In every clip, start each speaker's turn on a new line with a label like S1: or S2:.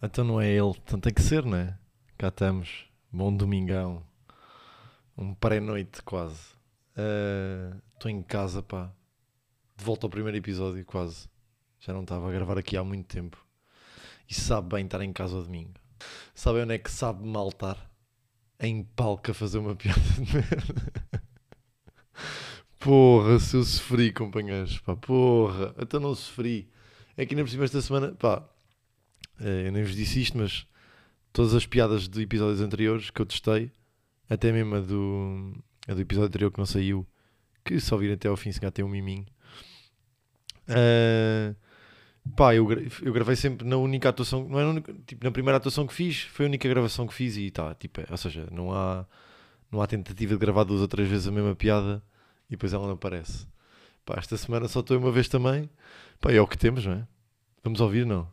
S1: Então não é ele, então tem que ser, não é? Cá estamos, bom domingão, um pré-noite quase. Estou em casa, pá, de volta ao primeiro episódio quase. Já não estava a gravar aqui há muito tempo. E sabe bem estar em casa ao domingo. Sabe onde é que sabe maltar? Em palco a fazer uma piada de merda. Porra, se eu sofri, companheiros, pá, porra, até não sofri. É que ainda por cima esta semana, pá, eu nem vos disse isto, mas todas as piadas de episódios anteriores que eu testei, até mesmo a do, a do episódio anterior que não saiu, que só virem até ao fim, se calhar tem um miminho. Uh, pá, eu, eu gravei sempre na única atuação, não é na, única, tipo, na primeira atuação que fiz, foi a única gravação que fiz e tá, tipo, é, ou seja, não há, não há tentativa de gravar duas ou três vezes a mesma piada e depois ela não aparece. Pá, esta semana só estou uma vez também, pá, é o que temos, não é? Vamos ouvir, não?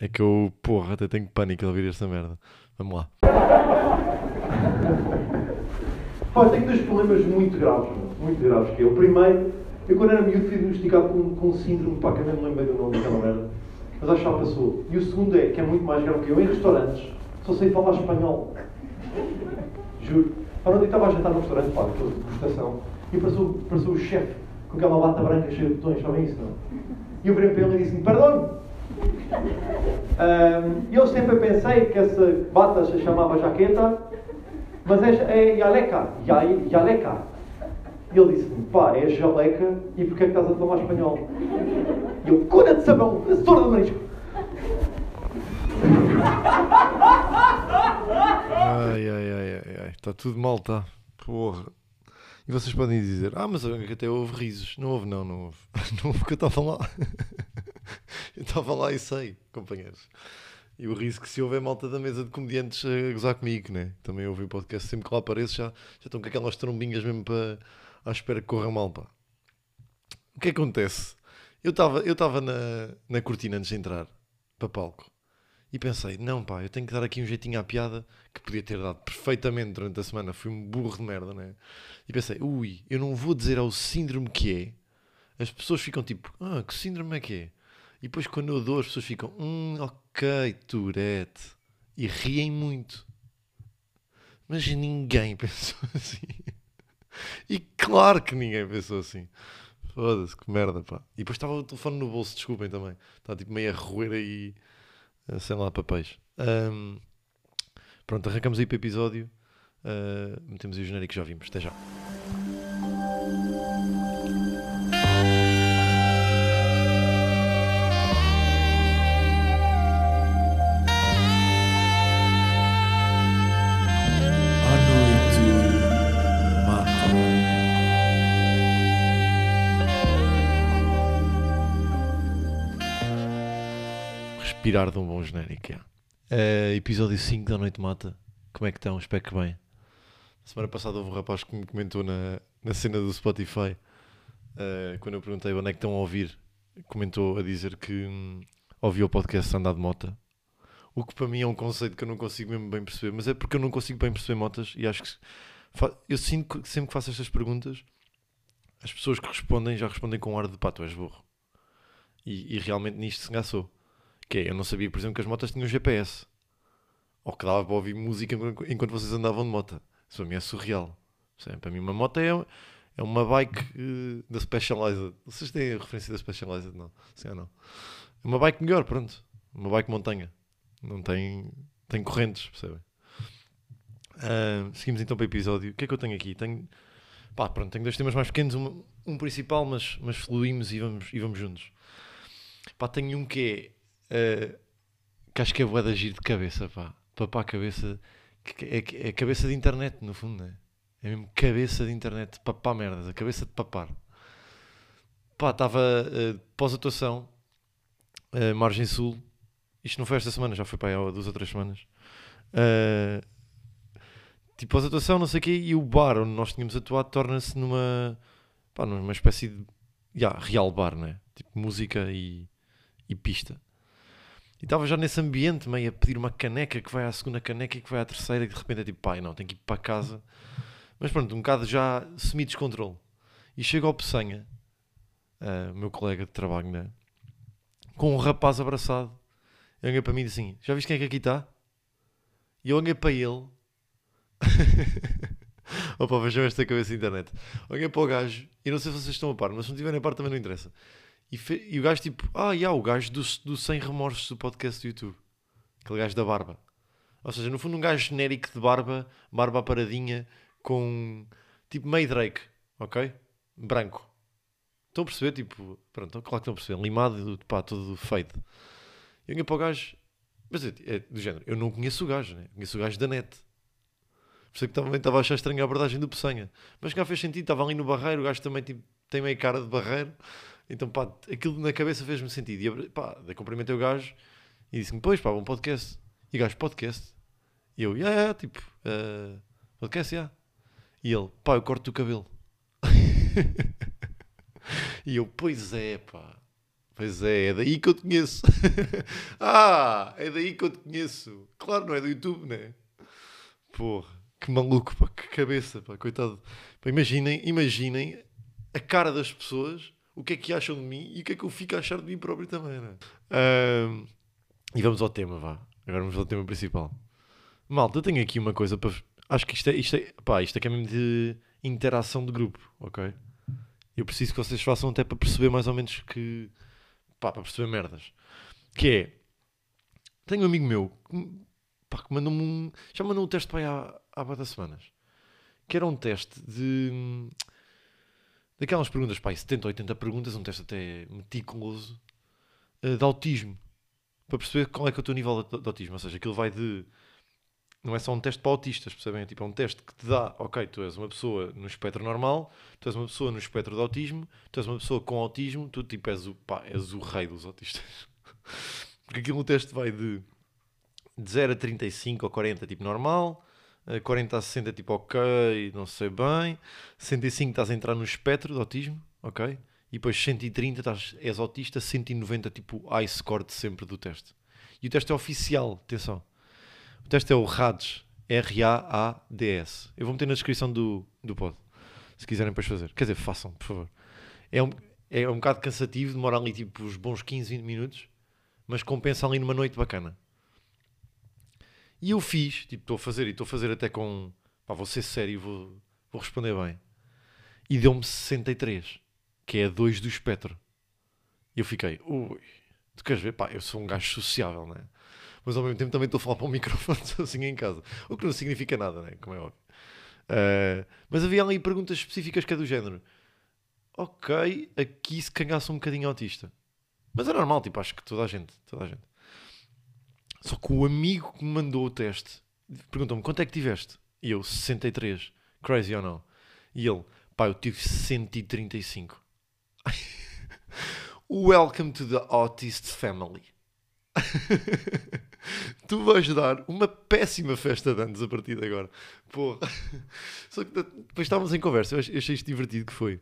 S1: É que eu, porra, até tenho pânico de ouvir esta merda. Vamos lá.
S2: Pá, tenho dois problemas muito graves, muito graves. Que é o primeiro, eu quando era miúdo fui diagnosticado com, com síndrome, pá, que eu nem me lembrei do nome daquela merda, mas acho que já passou. E o segundo é, que é muito mais grave que eu, em restaurantes, só sei falar espanhol. Juro. Pá, ontem estava a jantar num restaurante, pá, de degustação, e apareceu, apareceu o chefe com aquela bata branca cheia de botões, sabem isso, não? E eu virei para ele e disse-me, perdão, eu sempre pensei que essa bata se chamava jaqueta, mas é, é jaleca, jaleca. E ele disse-me, pá, é jaleca e porquê é que estás a falar espanhol? E eu, cura de sabão, azor de marisco.
S1: Ai, ai, ai, ai, ai, está tudo mal, tá? Porra. E vocês podem dizer, ah, mas até houve risos. Não houve, não, não houve. Não houve porque eu estava lá. Eu estava lá e sei, companheiros. E o risco que se houver malta da mesa de comediantes a gozar comigo, né? Também ouvi o podcast, sempre que lá apareço já, já estão com aquelas trombinhas mesmo para à espera que corra mal, pá. O que acontece? Eu estava eu na, na cortina antes de entrar para palco e pensei, não pá, eu tenho que dar aqui um jeitinho à piada que podia ter dado perfeitamente durante a semana, fui um burro de merda, né? E pensei, ui, eu não vou dizer ao síndrome que é. As pessoas ficam tipo, ah, que síndrome é que é? E depois quando eu dou, as pessoas ficam, hum, ok, Tourette. E riem muito. Mas ninguém pensou assim. E claro que ninguém pensou assim. Foda-se, que merda, pá. E depois estava o telefone no bolso, desculpem também. Estava tipo meio a roer aí, eh, sei lá, papéis. Um, pronto, arrancamos aí para o episódio. Uh, metemos aí o genérico que já vimos. Até já. Respirar de um bom genérico. Uh, episódio 5 da Noite Mata. Como é que estão? Espero que bem. Semana passada houve um rapaz que me comentou na, na cena do Spotify. Uh, quando eu perguntei onde é que estão a ouvir, comentou a dizer que hum, ouviu o podcast Andar de Mota. O que para mim é um conceito que eu não consigo mesmo bem perceber, mas é porque eu não consigo bem perceber motas e acho que eu sinto que sempre que faço estas perguntas, as pessoas que respondem já respondem com um ar de pá, tu és burro. E, e realmente nisto se engaçou. Que é, eu não sabia, por exemplo, que as motas tinham GPS. Ou que dava para ouvir música enquanto vocês andavam de moto. Isso para mim é surreal. Para mim uma moto é, é uma bike uh, da Specialized. Vocês têm a referência da Specialized? Não. Sim ou não? É uma bike melhor, pronto. Uma bike montanha. Não tem, tem correntes, percebem? Uh, seguimos então para o episódio. O que é que eu tenho aqui? Tenho, pá, pronto, tenho dois temas mais pequenos, um, um principal, mas, mas fluímos e vamos, e vamos juntos. Pá, tenho um que é uh, que acho que é boa de agir de cabeça, pá. A cabeça. É, é cabeça de internet, no fundo, né? É mesmo cabeça de internet, papar merdas, a cabeça de papar. Pá, estava uh, pós-atuação, uh, Margem Sul. Isto não foi esta semana, já foi para aí há duas ou três semanas. Uh, tipo, pós-atuação, não sei o quê, e o bar onde nós tínhamos atuado torna-se numa, pá, numa espécie de yeah, real bar, né? Tipo, música e, e pista. E estava já nesse ambiente, meio a pedir uma caneca que vai à segunda caneca e que vai à terceira, e de repente é tipo, pai, não, tenho que ir para casa. Mas pronto, um bocado já semi-descontrole. E chega ao Peçanha, uh, meu colega de trabalho, né? com um rapaz abraçado. Ele olha para mim e diz assim: Já viste quem é que aqui está? E eu olhei para ele. Opa, vejam esta cabeça da internet. Olhei para o gajo e não sei se vocês estão a par, mas se não estiverem a par também não interessa. E, fe... e o gajo tipo, ah, e há o gajo do, do Sem Remorsos do podcast do YouTube. Aquele gajo da barba. Ou seja, no fundo um gajo genérico de barba, barba paradinha, com tipo meio Drake, ok? Branco. Estão a perceber? Tipo, pronto, claro que estão a perceber. Limado, pá, todo feito. Eu olhei para o gajo, mas é, é do género, eu não conheço o gajo, né? conheço o gajo da net. Por isso que também estava a achar estranha a abordagem do Peçanha. Mas cá fez sentido, estava ali no barreiro, o gajo também tipo, tem meio cara de barreiro. Então, pá, aquilo na cabeça fez-me sentido. E, pá, cumprimentei o gajo e disse-me, pois, pá, um podcast. E o gajo, podcast? E eu, yeah, yeah tipo, uh, podcast, yeah. E ele, pá, eu corto o cabelo. e eu, pois é, pá. Pois é, é daí que eu te conheço. ah, é daí que eu te conheço. Claro, não é do YouTube, né? Porra, que maluco, pá, que cabeça, pá, coitado. Pá, imaginem, imaginem a cara das pessoas, o que é que acham de mim e o que é que eu fico a achar de mim próprio também, né? Um, e vamos ao tema, vá. Agora vamos ao tema principal. Malta, eu tenho aqui uma coisa para. Acho que isto é, isto é, pá, isto é que é mesmo de interação de grupo, ok? Eu preciso que vocês façam até para perceber mais ou menos que pá, para perceber merdas. Que é, tenho um amigo meu pá, que mandou-me um, já mandou um teste para aí há, há várias semanas. Que era um teste de, daquelas perguntas, pá, 70, 80 perguntas, um teste até meticuloso, uh, de autismo. Para perceber qual é que é o teu nível de, de autismo. Ou seja, aquilo vai de não é só um teste para autistas, percebem? É tipo, é um teste que te dá, ok, tu és uma pessoa no espectro normal, tu és uma pessoa no espectro de autismo, tu és uma pessoa com autismo, tu tipo és o, pá, és o rei dos autistas. Porque aquilo no teste vai de, de 0 a 35 ou 40, tipo normal, 40 a 60, tipo ok, não sei bem, 105 estás a entrar no espectro de autismo, ok? E depois 130 estás, és autista, 190 tipo high score de sempre do teste. E o teste é oficial, atenção. O teste é o RADS. R-A-A-D-S. Eu vou meter na descrição do, do pod. Se quiserem depois fazer. Quer dizer, façam, por favor. É um, é um bocado cansativo, demora ali tipo uns bons 15, 20 minutos, mas compensa ali numa noite bacana. E eu fiz, tipo, estou a fazer e estou a fazer até com. Pá, vou ser sério vou, vou responder bem. E deu-me 63, que é 2 do espectro. E eu fiquei, ui, tu queres ver? Pá, eu sou um gajo sociável, não é? mas ao mesmo tempo também estou a falar para um microfone sozinho em casa. O que não significa nada, né? como é óbvio. Uh, mas havia ali perguntas específicas que é do género. Ok, aqui se canhasse um bocadinho autista. Mas é normal, tipo, acho que toda a gente, toda a gente. Só que o amigo que me mandou o teste perguntou-me quanto é que tiveste? E eu, 63. Crazy ou não? E ele, pá, eu tive 135. Welcome to the Autist Family. tu vais dar uma péssima festa de anos a partir de agora. Porra. Só que depois estávamos em conversa, eu achei isto divertido que foi.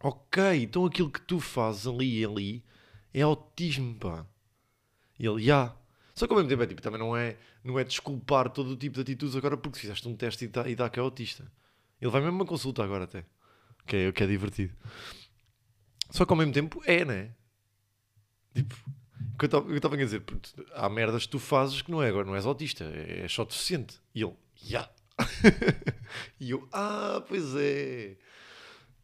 S1: Ok, então aquilo que tu fazes ali e ali é autismo, pá. E ele, já. Yeah. Só que ao mesmo tempo é tipo, também não é, não é desculpar todo o tipo de atitudes agora porque fizeste um teste e dá, e dá que é autista. Ele vai mesmo uma consulta agora até. Que é, que é divertido. Só que ao mesmo tempo é, né? Tipo, que eu estava a dizer, há merdas que tu fazes que não é agora, não és autista, é, é só deficiente. E ele, já. Yeah. e eu, ah, pois é.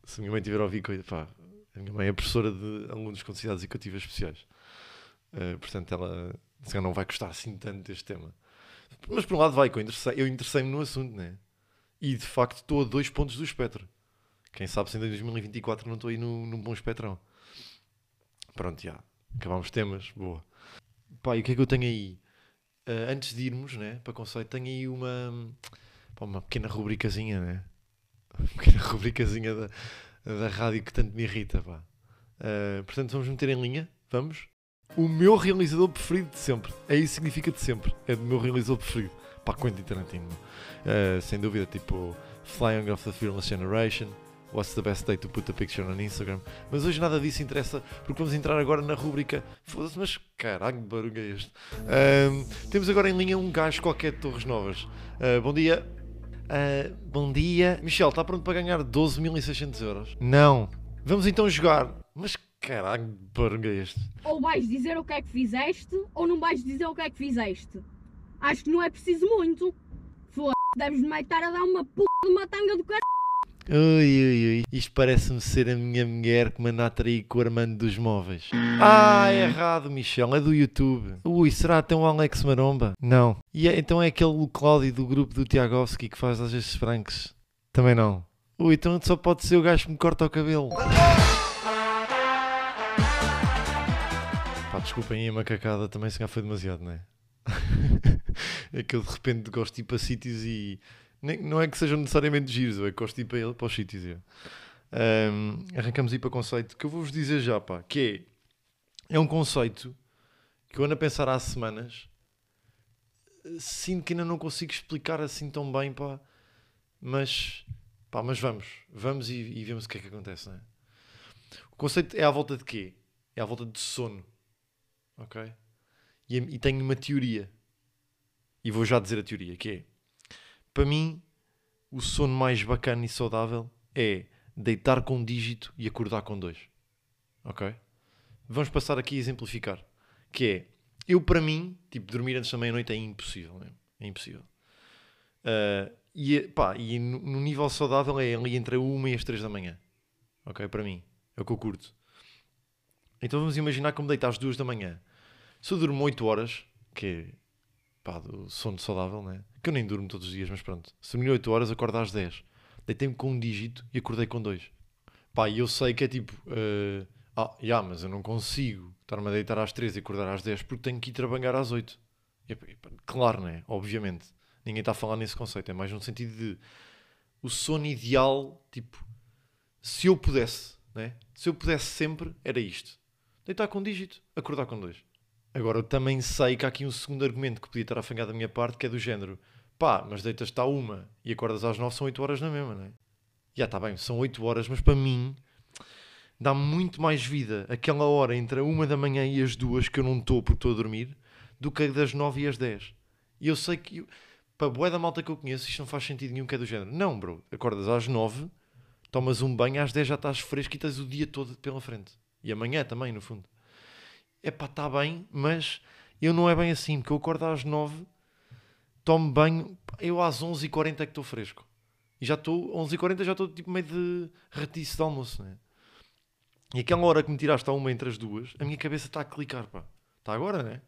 S1: Se a minha mãe tiver a ouvir coisa, pá, a minha mãe é professora de alunos com necessidades educativas especiais. Uh, portanto, ela se não vai gostar assim tanto deste tema. Mas por um lado vai, que eu interessei-me eu interessei no assunto, né? E de facto estou a dois pontos do espectro. Quem sabe se em 2024 não estou aí num, num bom espectrão. Pronto, já. Acabámos temas, boa. Pá, e o que é que eu tenho aí? Uh, antes de irmos, né, para conceito, tenho aí uma, pá, uma pequena rubricazinha, né? Uma pequena rubricazinha da, da rádio que tanto me irrita, pá. Uh, portanto, vamos meter em linha, vamos? O meu realizador preferido de sempre. É isso que significa de sempre. É do meu realizador preferido. Pá, Quentin Tarantino. Uh, sem dúvida, tipo Flying of the Fearless Generation, What's the best day to put a picture on Instagram? Mas hoje nada disso interessa, porque vamos entrar agora na rúbrica. Foda-se, mas caralho, que barulho é este? Um, temos agora em linha um gajo qualquer de Torres Novas. Uh, bom dia. Uh, bom dia. Michel, está pronto para ganhar 12.600 euros? Não. Vamos então jogar. Mas Caralho, barulho é este.
S3: Ou vais dizer o que é que fizeste, ou não vais dizer o que é que fizeste. Acho que não é preciso muito. Foda-se, deves-me estar a dar uma p de uma tanga do caralho.
S1: Ui, ui, ui. Isto parece-me ser a minha mulher que me anda a trair com o Armando dos Móveis. Ah, é errado, Michel. É do YouTube. Ui, será até um Alex Maromba? Não. E é- então é aquele Cláudio do grupo do Tiagovski que faz às vezes francos? Também não. Ui, então só pode ser o gajo que me corta o cabelo. Pá, desculpem aí a macacada, também se calhar foi demasiado, não é? é que eu de repente gosto de ir para sítios e nem- não é que sejam necessariamente giros, é que gosto de ir para, ele- para os sítios. é. Ahm, arrancamos aí para o conceito que eu vou-vos dizer já, pá, que é, é um conceito que eu ando a pensar há semanas, sinto que ainda não consigo explicar assim tão bem, pá, mas, pá, mas vamos, vamos e, e vemos o que é que acontece, não é? O conceito é à volta de quê? É à volta de sono, ok? E, e tenho uma teoria, e vou já dizer a teoria, que é, para mim, o sono mais bacana e saudável é deitar com um dígito e acordar com dois. Ok? Vamos passar aqui a exemplificar. Que é, eu para mim, tipo, dormir antes da meia-noite é impossível. mesmo. É impossível. Ah, e, pá, e no, nível saudável é ali entre a 1 e as 3 da manhã. Ok? Para mim. É o que eu curto. Então vamos imaginar como deitar às 2 da manhã. Se eu durmo 8 horas, que é pá, do sono saudável, né? Que eu nem durmo todos os dias, mas pronto. Se dormir 8 horas, acordo às 10. Deitei-me com um dígito e acordei com dois. Pá, e eu sei que é tipo, eh, ah, já, mas eu não consigo estar-me a deitar às 3 e acordar às 10 porque tenho que ir trabalhar às 8. E, claro, né? Obviamente. Ninguém está a falar nesse conceito. É mais no sentido de o sono ideal, tipo, se eu pudesse, né? Se eu pudesse sempre, era isto. Deitar com um dígito, acordar com dois. Agora, eu também sei que há aqui um segundo argumento que podia estar afangado da minha parte, que é do género. Pá, mas deitas-te à uma e acordas às nove, são oito horas na mesma, não é? Já está bem, são oito horas, mas para mim dá muito mais vida aquela hora entre a uma da manhã e as duas que eu não estou porque estou a dormir do que das nove e as dez. E eu sei que, para a boé da malta que eu conheço, isto não faz sentido nenhum que é do género. Não, bro, acordas às nove, tomas um banho, às dez já estás fresco e tens o dia todo pela frente. E amanhã também, no fundo. É pá, está bem, mas eu não é bem assim, porque eu acordo às nove tomo banho, eu às 11h40 é que estou fresco. E já estou, 11h40 já estou tipo meio de ratice de almoço, né? E aquela hora que me tiraste a uma entre as duas, a minha cabeça está a clicar, pá. Está agora, né?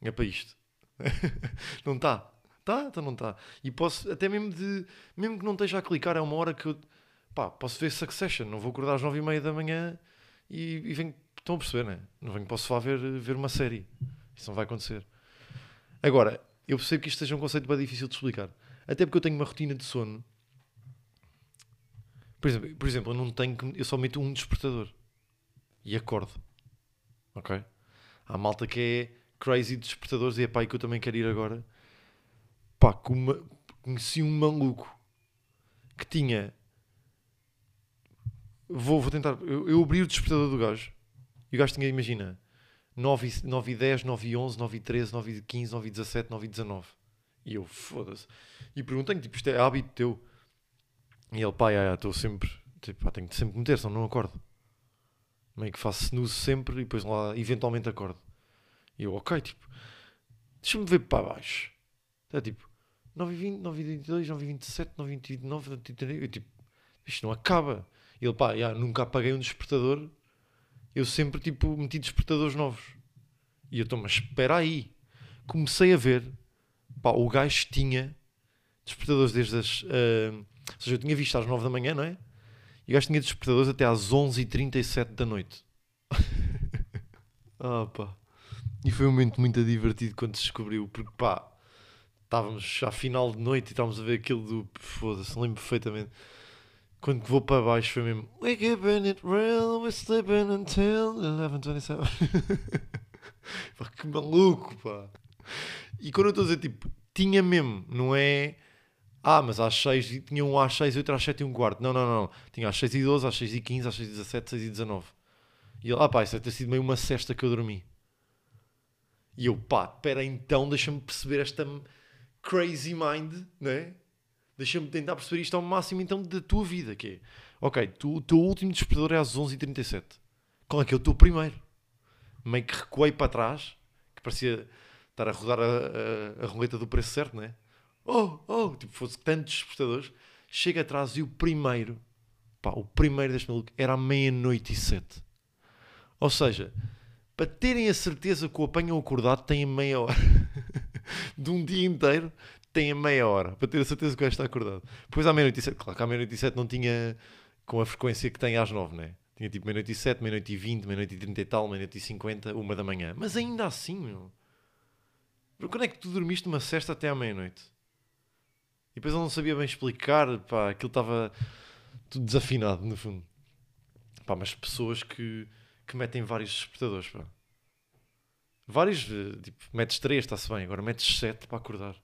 S1: É para isto. não está. Está, então não está. E posso, até mesmo de, mesmo que não esteja a clicar, é uma hora que eu, pá, posso ver Succession. Não vou acordar às 9h30 da manhã e, e venho, estão a perceber, né? Não venho para o sofá ver, ver uma série. Isso não vai acontecer. Agora, eu percebo que isto seja um conceito bem difícil de explicar. Até porque eu tenho uma rotina de sono. Por exemplo, por exemplo eu não tenho que- eu só meto um despertador e acordo. Ok? Há malta que é crazy de despertadores e é pá, que eu também quero ir agora. Pá, uma- conheci um maluco que tinha. Vou, vou tentar. Eu, eu abri o despertador do gajo e o gajo tinha, imagina, 9 e, 9 e 10, 9 e 11, 9 e 13, 9 e 15, 9 e 17, 9 e 19. E eu, foda-se. E perguntei-lhe, tipo, isto é hábito teu? E ele, pá, estou sempre, tipo, pá, tenho de sempre meter, senão não acordo. Meio que faço snooze sempre e depois lá, eventualmente acordo. E eu, ok, tipo, deixa-me ver para baixo. É tipo, 9 e 20, 9 e 22, 9 e 27, 9 e 29, 9 e 30. Eu, tipo, isto não acaba. Ele, pá, nunca apaguei um despertador. Eu sempre, tipo, meti despertadores novos. E eu estou, mas espera aí. Comecei a ver, pá, o gajo tinha despertadores desde as. ah, ou seja, eu tinha visto às 9 da manhã, não é? E o gajo tinha despertadores até às 11h37 da noite. ah, pá. E foi um momento muito divertido quando se descobriu, porque pá, estávamos à final de noite e estávamos a ver aquilo do. Foda-se, lembro perfeitamente. Quando vou para baixo foi mesmo. We keeping it real, we're sleeping until 11.27. pá, que maluco, pá. E quando eu estou a dizer tipo, tinha mesmo, não é. Ah, mas às 6, e tinha um às 6, outro às 7 e um quarto. Não, não, não. Tinha às 6 e 12, às 6 e 15, às 6 e 17, 6 e 19. E ele, ah pá, isso deve ter sido meio uma cesta que eu dormi. E eu, pá, espera então, deixa-me perceber esta crazy mind, né? Deixa-me tentar perceber isto ao máximo então da tua vida, que é, ok, tu, o teu último despertador é às 11h37. qual é que eu estou primeiro? Meio que recuei para trás, que parecia estar a rodar a, a, a roleta do preço certo, não é? Oh, oh, tipo, fosse tantos espectadores. Chega atrás e o primeiro, pá, o primeiro deste maluco era à meia-noite e sete. Ou seja, para terem a certeza que o apanham acordado, têm meia hora. de um dia inteiro, têm meia hora. Para ter a certeza que o gajo está acordado. Depois à meia-noite e sete, claro que à meia-noite e sete não tinha com a frequência que tem às nove, não é? Tinha tipo meia-noite e sete, meia-noite e vinte, meia-noite e trinta e tal, meia-noite e cinquenta, uma da manhã. Mas ainda assim, meu. Quando é que tu dormiste uma cesta até à meia-noite? E depois ele não sabia bem explicar, pá, aquilo estava tudo desafinado, no fundo. Pá, mas pessoas que, que metem vários despertadores, pá. Vários, eh, tipo, metes três, está-se bem, agora metes sete para acordar.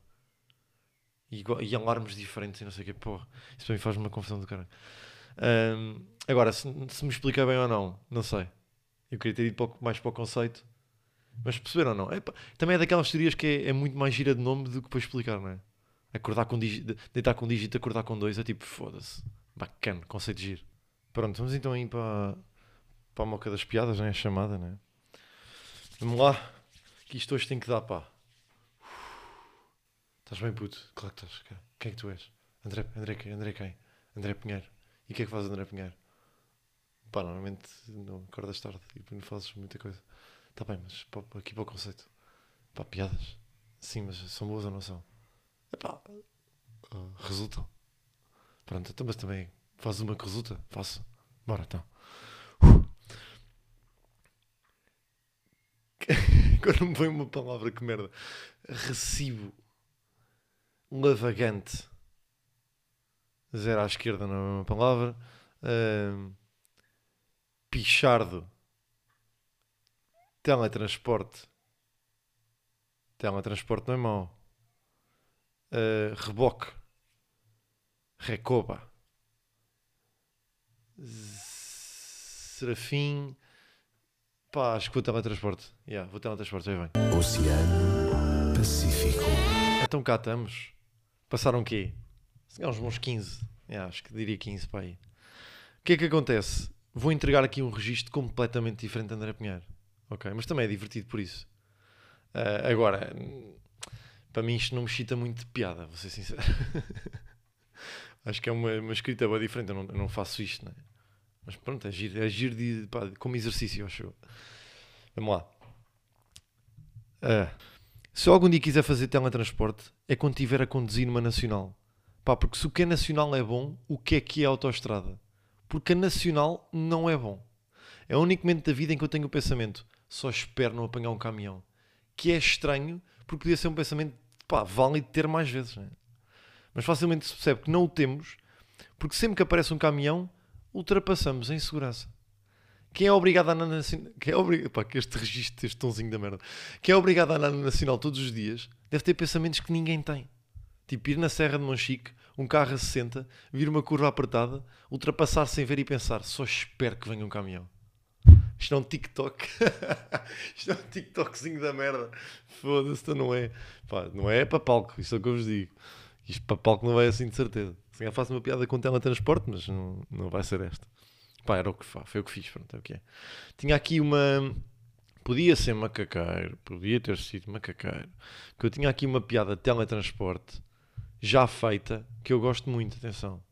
S1: E, e alarmes diferentes e não sei o quê, porra. Isso para mim faz uma confusão do cara. Um, agora, se, se, me explica bem ou não, não sei. Eu queria ter ido mais para o conceito. Mas perceberam ou não? É, também é daquelas teorias que é, é, muito mais gira de nome do que para explicar, não é? Acordar com dígito, deitar com dígito, acordar com dois, é tipo, foda-se. Bacana, conceito giro. Pronto, vamos então ir para, para a moca das piadas, não é? A chamada, não é? Vamos lá, que isto hoje tem que dar, pá. Estás bem, puto? Claro que estás. Quem é que tu és? André, André, André quem? André Pinheiro. E o que é que faz André Pinheiro? Pá, normalmente não acordas tarde e não fazes muita coisa. Está bem, mas aqui para o conceito. Pá, piadas. Sim, mas são boas ou não são? Epá, uh, resultam. Pronto, então, mas também faz uma que resulta. Faço. Bora, então. Uh. Agora me vem uma palavra que merda. Recibo lavagante. Zero à esquerda não é uma palavra. Uh, pichardo. Teletransporte. Teletransporte não é mau. Uh, reboque. Recoba. Serafim. Pá, acho que vou teletransporte. Yeah, vou teletransporte, aí vem. Oceano Pacífico. Então cá estamos. Passaram o quê? Uns bons 15. Yeah, acho que diria 15 para aí. O que é que acontece? Vou entregar aqui um registro completamente diferente de André Pinheiro. Ok? Mas também é divertido por isso. Uh, agora, para mim isto não me chita muito de piada, vou ser sincero. acho que é uma, uma escrita bem diferente. Eu não, eu não faço isto, né? Mas pronto, é giro, é giro de, pá, como exercício, acho. Vamos lá. Uh, se algum dia quiser fazer teletransporte, é quando estiver a conduzir numa nacional. Pá, porque se o que é nacional é bom, o que é que é autoestrada? Porque a nacional não é bom. É o único momento da vida em que eu tenho o pensamento, só espero não apanhar um caminhão. Que é estranho, porque podia ser um pensamento, pá, válido ter mais vezes, né? Mas facilmente se percebe que não o temos, porque sempre que aparece um caminhão, ultrapassamos em segurança. Quem é obrigado a andar na nacional. Quem é obrigado. Pá, que este registro, este tonzinho da merda. Quem é obrigado a andar na nacional todos os dias deve ter pensamentos que ninguém tem. Tipo, ir na Serra de Monchique, um carro a 60, vir uma curva apertada, ultrapassar sem ver e pensar, só espero que venha um caminhão. Isto é um TikTok. Isto é um TikTokzinho da merda. Foda-se, então não é. Pá, não é para palco, isto é o que eu vos digo. Isto para palco não vai assim de certeza. Se eu faço uma piada com teletransporte, mas não, não vai ser esta. Pá, era o que foi o que fiz, pronto, é o que é. Tinha aqui uma. Podia ser macaqueiro, podia ter sido macaqueiro. Que eu tinha aqui uma piada de teletransporte já feita que eu gosto muito, atenção.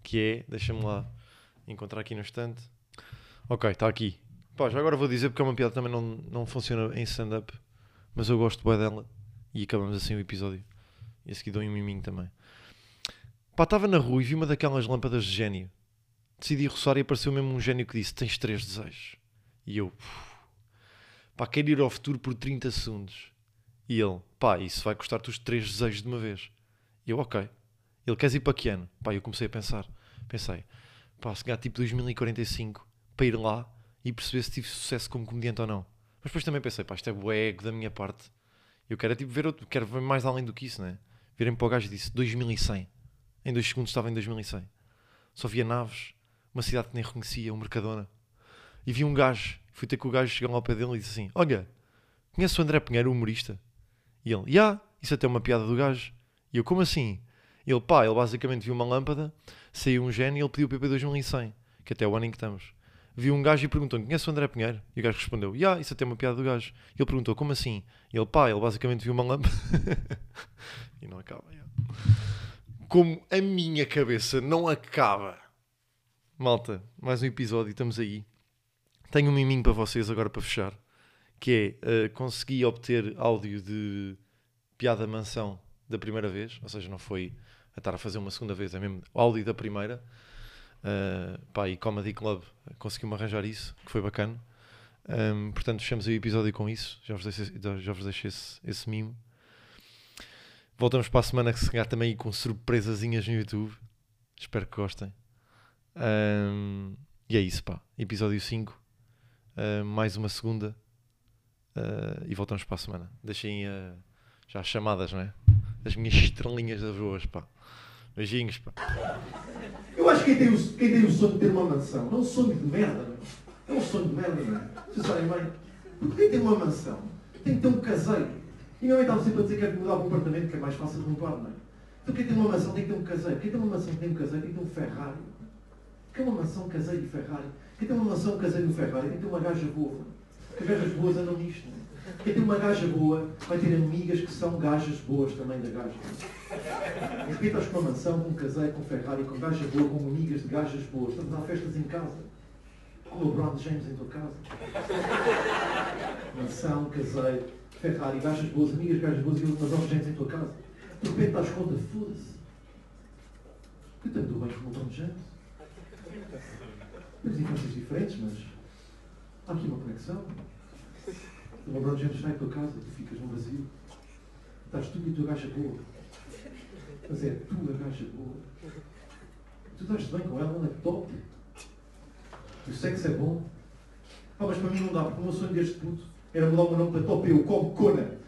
S1: Que é, deixa-me lá encontrar aqui no instante. Ok, está aqui. Pá, já agora vou dizer porque é uma piada também não, não funciona em stand-up, mas eu gosto bem dela. E acabamos assim o episódio. E a seguir dou um miminho também. Pá, estava na rua e vi uma daquelas lâmpadas de gênio. Decidi roçar e apareceu mesmo um gênio que disse: Tens três desejos. E eu, pá, quero ir ao futuro por 30 segundos. E ele, pá, isso vai custar-te os três desejos de uma vez. E eu, ok. Ele, queres ir para que ano? Pá, eu comecei a pensar. Pensei, pá, se ganhar tipo 2045 para ir lá e perceber se tive sucesso como comediante ou não. Mas depois também pensei, pá, isto é ego da minha parte. Eu quero tipo ver outro, quero ver mais além do que isso, né? Virem para o gajo e disse 2100. Em dois segundos estava em 2100. Só via naves, uma cidade que nem reconhecia, um Mercadona. E vi um gajo, fui ter com o gajo, chegar ao pé dele e disse assim: Olha, conhece o André Pinheiro, humorista? E ele, já, yeah, isso até é uma piada do gajo. E eu, como assim? Ele, pá, ele basicamente viu uma lâmpada, saiu um gênio e ele pediu o PP 2100, que até é o ano em que estamos. viu um gajo e perguntou: Conhece o André Pinheiro? E o gajo respondeu: Ya, isso até é uma piada do gajo. E ele perguntou: Como assim? E ele, pá, ele basicamente viu uma lâmpada. e não acaba. ya. Como a minha cabeça não acaba. Malta, mais um episódio, estamos aí. Tenho um miminho para vocês agora para fechar. Que é: eh, consegui obter áudio de piada mansão da primeira vez. Ou seja, não foi a estar a fazer uma segunda vez, é mesmo áudio da primeira. Uh, pá, e Comedy Club conseguiu-me arranjar isso, que foi bacana. Um, portanto, fechamos o episódio com isso. Já vos deixei, já vos deixei esse, esse mimo. Voltamos para a semana que se calhar também com surpresazinhas no YouTube. Espero que gostem. Um, e é isso, pá. Episódio 5. Uh, mais uma segunda. Uh, e voltamos para a semana. Deixem uh, já as chamadas, não é? As minhas estrelinhas das ruas, pá. Beijinhos, pá.
S2: Eu acho que quem tem, o, quem tem o sonho de ter uma mansão, não é um sonho de merda, meu. É um sonho de merda, não é? Vocês sabem bem? Porque quem tem uma mansão tem que ter um caseiro. E minha mãe estava sempre a dizer que é mudar um apartamento que é mais fácil de limpar, não é? Então quem tem uma mansão tem que ter um caseiro. Quem tem uma mansão tem um caseiro tem que ter um Ferrari. Quem tem uma mansão, caseiro e Ferrari. Quem tem uma mansão, caseiro e Ferrari tem que ter uma gaja boa. Porque as gajas boas andam nisto, não é? Quem tem uma gaja boa vai ter amigas que são gajas boas também da gaja. De repente com uma mansão, com um caseiro, com Ferrari, com gaja boa, com amigas de gajas boas. Estamos a festas em casa. Com o LeBron James em tua casa. Mansão, caseiro, Ferrari, gajas boas, amigas gajas boas e o LeBron James em tua casa. De repente estás conta, foda-se. Eu tanto bem com o LeBron James. Temos infâncias diferentes, mas há aqui uma conexão. O LeBron James vai à tua casa, tu ficas no Brasil. Estás tu e a tua gaja boa. Mas é tu a gaja boa. Tu estás bem com ela, ela é top. O sexo é bom. Ah, mas para mim não dá, porque o meu sonho deste puto era mudar o meu nome para Top Eu, como Cona.